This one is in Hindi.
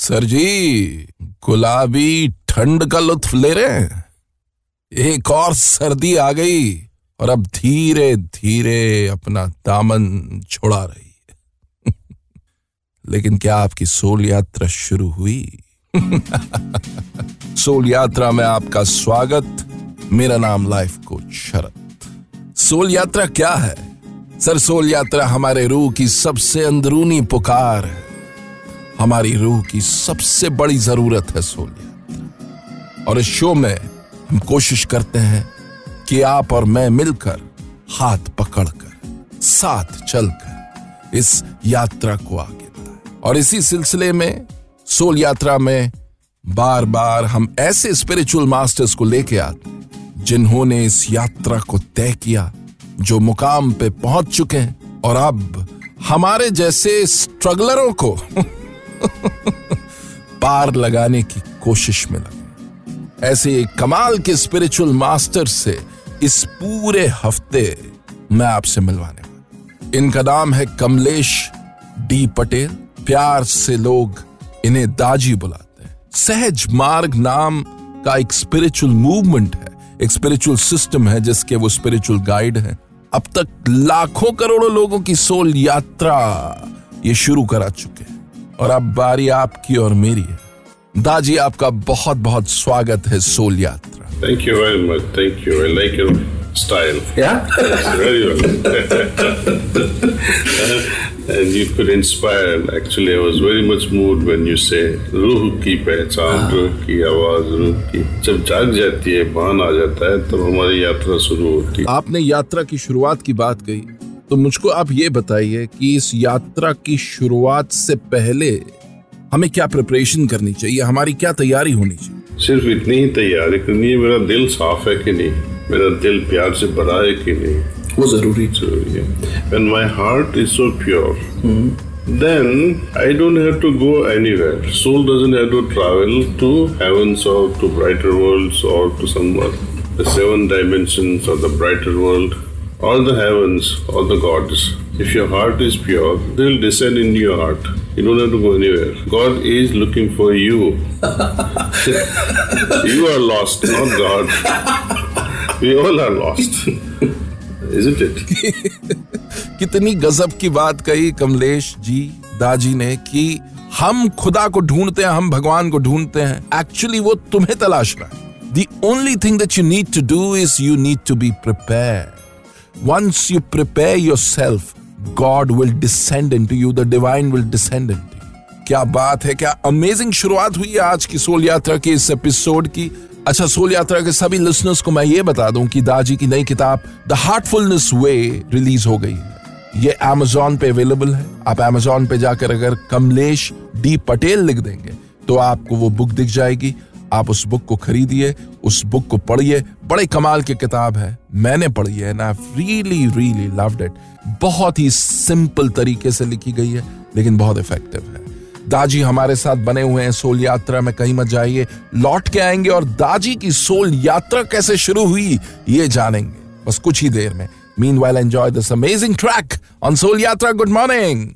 सर जी, गुलाबी ठंड का लुत्फ ले रहे हैं। एक और सर्दी आ गई और अब धीरे धीरे अपना दामन छोड़ा रही है। लेकिन क्या आपकी सोल यात्रा शुरू हुई? सोल यात्रा में आपका स्वागत, मेरा नाम लाइफ कोच शरद। सोल यात्रा क्या है? सर, सोल यात्रा हमारे रूह की सबसे अंदरूनी पुकार है। हमारी रूह की सबसे बड़ी ज़रूरत है यात्रा और इस शो में हम कोशिश करते हैं कि आप और मैं मिलकर हाथ पकड़कर, साथ चलकर इस यात्रा को आगे और इसी सिलसिले में सोल यात्रा में बार बार हम ऐसे स्पिरिचुअल मास्टर्स को लेके आते जिन्होंने इस यात्रा को तय किया, जो मुकाम पे पहुँच चुके हैं। और अब हमारे जैसे स्ट्रगलरों को पार लगाने की कोशिश में लगे। ऐसे कमाल के स्पिरिचुअल मास्टर से इस पूरे हफ़्ते मैं आपसे मिलवाने इनका नाम है कमलेश डी पटेल। प्यार से लोग इन्हें दाजी बुलाते हैं। सहज मार्ग नाम का एक स्पिरिचुअल मूवमेंट है। एक स्पिरिचुअल सिस्टम है जिसके वो स्पिरिचुअल गाइड हैं। अब तक लाखों करोड़ों लोगों की सोल यात्रा ये शुरू करा चुके हैं। और अब बारी आपकी और मेरी है। दाजी आपका बहुत बहुत स्वागत है सोल यात्रा। Thank you very much thank you I like your style Yeah? very well and you could inspire. Actually i was very much moved when you say रूह की पहचान रूह की आवाज़ रूह की जब जाग जाती है भान आ जाता है तब हमारी यात्रा शुरू होती है। आपने यात्रा की शुरुआत की बात कही। तो मुझको आप ये बताइए कि इस यात्रा की शुरुआत से पहले हमें क्या प्रिपरेशन करनी चाहिए हमारी क्या तैयारी होनी चाहिए सिर्फ़ इतनी ही तैयारी करनी है मेरा दिल साफ़ है कि नहीं मेरा दिल प्यार से भरा है कि नहीं वो ज़रूरी ज़रूरी है when my heart is so pure then I don't have to go anywhere soul doesn't have to travel to heavens or to brighter worlds or to somewhere the seven dimensions of the brighter world or the heavens or the gods if your heart is pure they will descend into your heart you don't have to go anywhere god is looking for you you are lost not god we all are lost isn't it कितनी गजब की बात कही कमलेश जी दाजी ने कि हम खुदा को ढूंढते हैं हम भगवान को ढूंढते हैं एक्चुअली वो तुम्हें तलाश रहा है The only thing that you need to do is you need to be prepared. Once you prepare yourself, God will descend into you, the divine will descend into you. क्या बात है? क्या अमेजिंग शुरुआत हुई है आज की सोल यात्रा के इस एपिसोड की? अच्छा सोल यात्रा के सभी लिसनर्स को मैं ये बता दूँ कि दाजी की नई किताब द हार्टफुलनेस वे रिलीज़ हो गई है। ये Amazon पे अवेलेबल है। आप Amazon पे जाकर अगर कमलेश डी पटेल लिख देंगे तो आपको वो बुक दिख जाएगी। आप उस बुक को खरीदिए उस बुक को पढ़िए। बड़े कमाल की किताब है। मैंने पढ़ी है ना रियली रियली लव्ड इट बहुत ही सिंपल तरीके से लिखी गई है, लेकिन बहुत इफ़ेक्टिव है। दाजी हमारे साथ बने हुए हैं सोल यात्रा में, कहीं मत जाइए। लौट के आएँगे और दाजी की सोल यात्रा कैसे शुरू हुई, ये जानेंगे। बस कुछ ही देर में। Mean well enjoy this amazing track on soul यात्रा गुड मॉर्निंग